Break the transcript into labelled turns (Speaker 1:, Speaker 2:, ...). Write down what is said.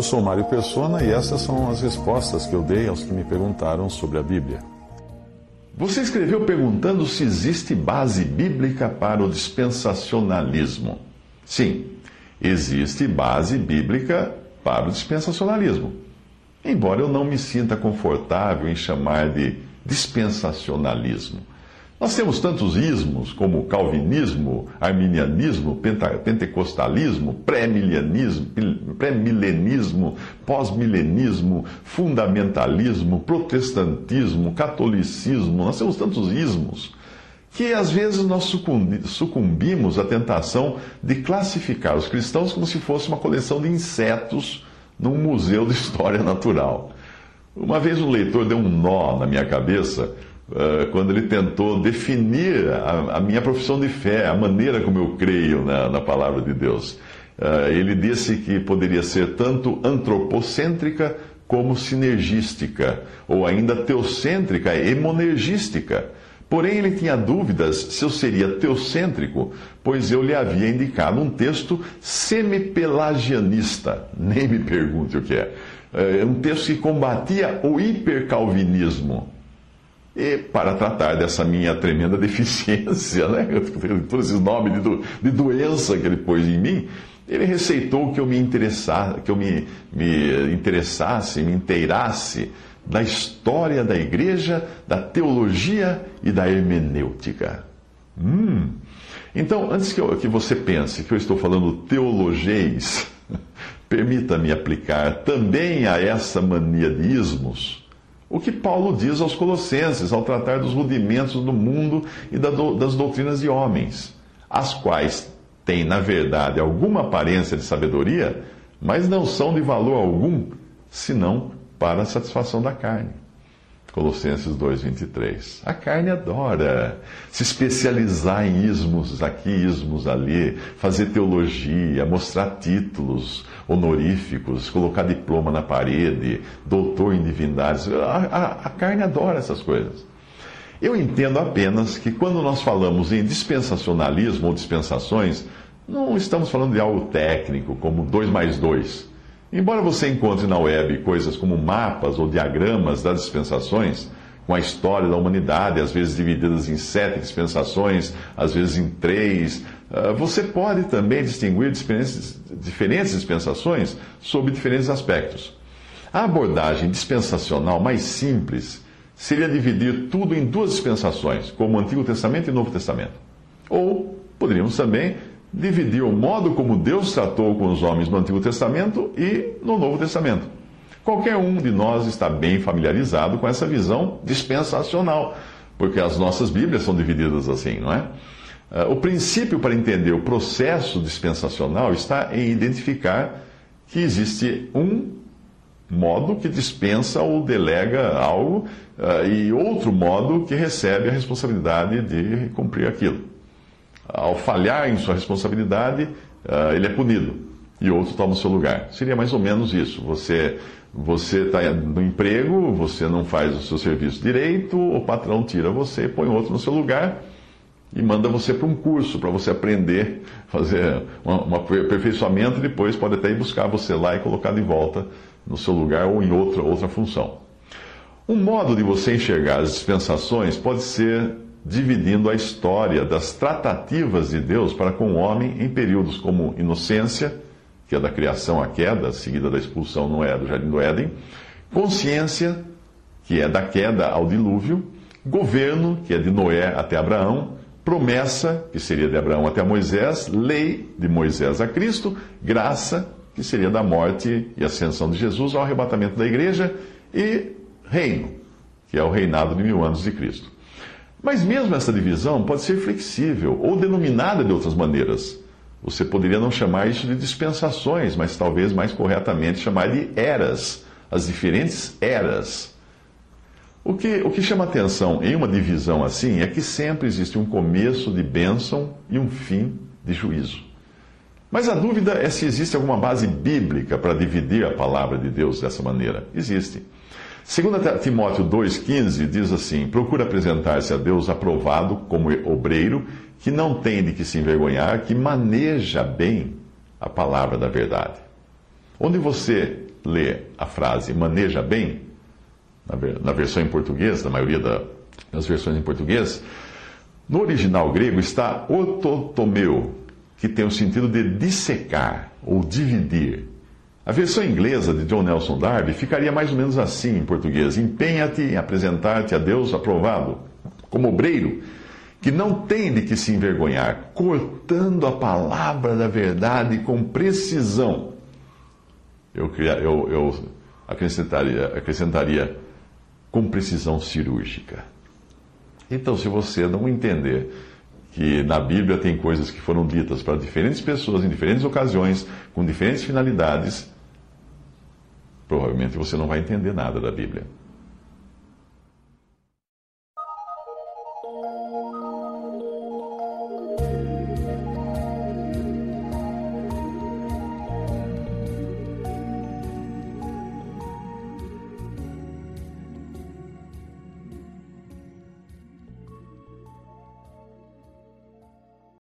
Speaker 1: Eu sou Mário Persona e essas são as respostas que eu dei aos que me perguntaram sobre a Bíblia.
Speaker 2: Você escreveu perguntando se existe base bíblica para o dispensacionalismo. Sim, existe base bíblica para o dispensacionalismo. Embora eu não me sinta confortável em chamar de dispensacionalismo. Nós temos tantos ismos como calvinismo, arminianismo, pentecostalismo, pré-milenismo, pré-milenismo, pós-milenismo, fundamentalismo, protestantismo, catolicismo. Nós temos tantos ismos que às vezes nós sucumbimos à tentação de classificar os cristãos como se fosse uma coleção de insetos num museu de história natural. Uma vez um leitor deu um nó na minha cabeça eh, quando ele tentou definir a, minha profissão de fé, a maneira como eu creio na, na palavra de Deus. Uh, ele disse que poderia ser tanto antropocêntrica como sinergística, ou ainda teocêntrica e monergística. Porém, ele tinha dúvidas se eu seria teocêntrico, pois eu lhe havia indicado um texto semipelagianista. Nem me pergunte o que é. É um texto que combatia o hipercalvinismo. E para tratar dessa minha tremenda deficiência, né? todos esses nomes de, do, de doença que ele pôs em mim, ele receitou que eu me interessasse, que eu me, me interessasse, me inteirasse da história da igreja, da teologia e da hermenêutica. Hum. Então, antes que, eu, que você pense que eu estou falando teologês, permita-me aplicar também a essa mania de ismos o que Paulo diz aos Colossenses ao tratar dos rudimentos do mundo e das doutrinas de homens, as quais têm, na verdade, alguma aparência de sabedoria, mas não são de valor algum, senão para a satisfação da carne. Colossenses 2,23. A carne adora se especializar em ismos aqui, ismos ali, fazer teologia, mostrar títulos honoríficos, colocar diploma na parede, doutor em divindades. A, a, a carne adora essas coisas. Eu entendo apenas que quando nós falamos em dispensacionalismo ou dispensações, não estamos falando de algo técnico, como 2 mais 2 Embora você encontre na web coisas como mapas ou diagramas das dispensações, com a história da humanidade, às vezes divididas em sete dispensações, às vezes em três, ah, você pode também distinguir diferentes, diferentes dispensações sob diferentes aspectos. A abordagem dispensacional mais simples seria dividir tudo em duas dispensações, como o Antigo Testamento e o Novo Testamento. Ou poderíamos também dividir o modo como Deus tratou com os homens no Antigo Testamento e no Novo Testamento. Qualquer um de nós está bem familiarizado com essa visão dispensacional, porque as nossas Bíblias são divididas assim, não é? Ah, o princípio para entender o processo dispensacional está em identificar que existe um modo que dispensa ou delega algo uh, e outro modo que recebe a responsabilidade de cumprir aquilo ao falhar em sua responsabilidade, uh, ele é punido e outro toma o seu lugar. Seria mais ou menos isso. Você você está no emprego, você não faz o seu serviço direito, o patrão tira você, põe outro no seu lugar e manda você para um curso para você aprender, fazer um aperfeiçoamento e depois pode até ir buscar você lá e colocar de volta no seu lugar ou em outra, outra função. Um modo de você enxergar as dispensações pode ser dividindo a história das tratativas de Deus para com o homem em períodos como inocência, que é da criação à queda, seguida da expulsão no do Jardim do Éden, consciência, que é da queda ao dilúvio, governo, que é de Noé até Abraão, promessa, que seria de Abraão até Moisés, lei, de Moisés a Cristo, graça, que seria da morte e ascensão de Jesus ao arrebatamento da igreja, e reino, que é o reinado de mil anos de Cristo. Mas mesmo essa divisão pode ser flexível ou denominada de outras maneiras. Você poderia não chamar isso de dispensações, mas talvez mais corretamente chamar de eras, as diferentes eras. O que, o que chama atenção em uma divisão assim é que sempre existe um começo de bênção e um fim de juízo. Mas a dúvida é se existe alguma base bíblica para dividir a palavra de Deus dessa maneira. Existe. 2 Timóteo 2,15 diz assim: Procura apresentar-se a Deus aprovado como obreiro, que não tem de que se envergonhar, que maneja bem a palavra da verdade. Onde você lê a frase maneja bem, na versão em português, na maioria das versões em português, no original grego está ototomeu, que tem o sentido de dissecar ou dividir. A versão inglesa de John Nelson Darby ficaria mais ou menos assim em português: Empenha-te em apresentar-te a Deus aprovado, como obreiro, que não tem de que se envergonhar, cortando a palavra da verdade com precisão. Eu, eu, eu acrescentaria, acrescentaria com precisão cirúrgica. Então, se você não entender que na Bíblia tem coisas que foram ditas para diferentes pessoas em diferentes ocasiões, com diferentes finalidades, provavelmente você não vai entender nada da Bíblia.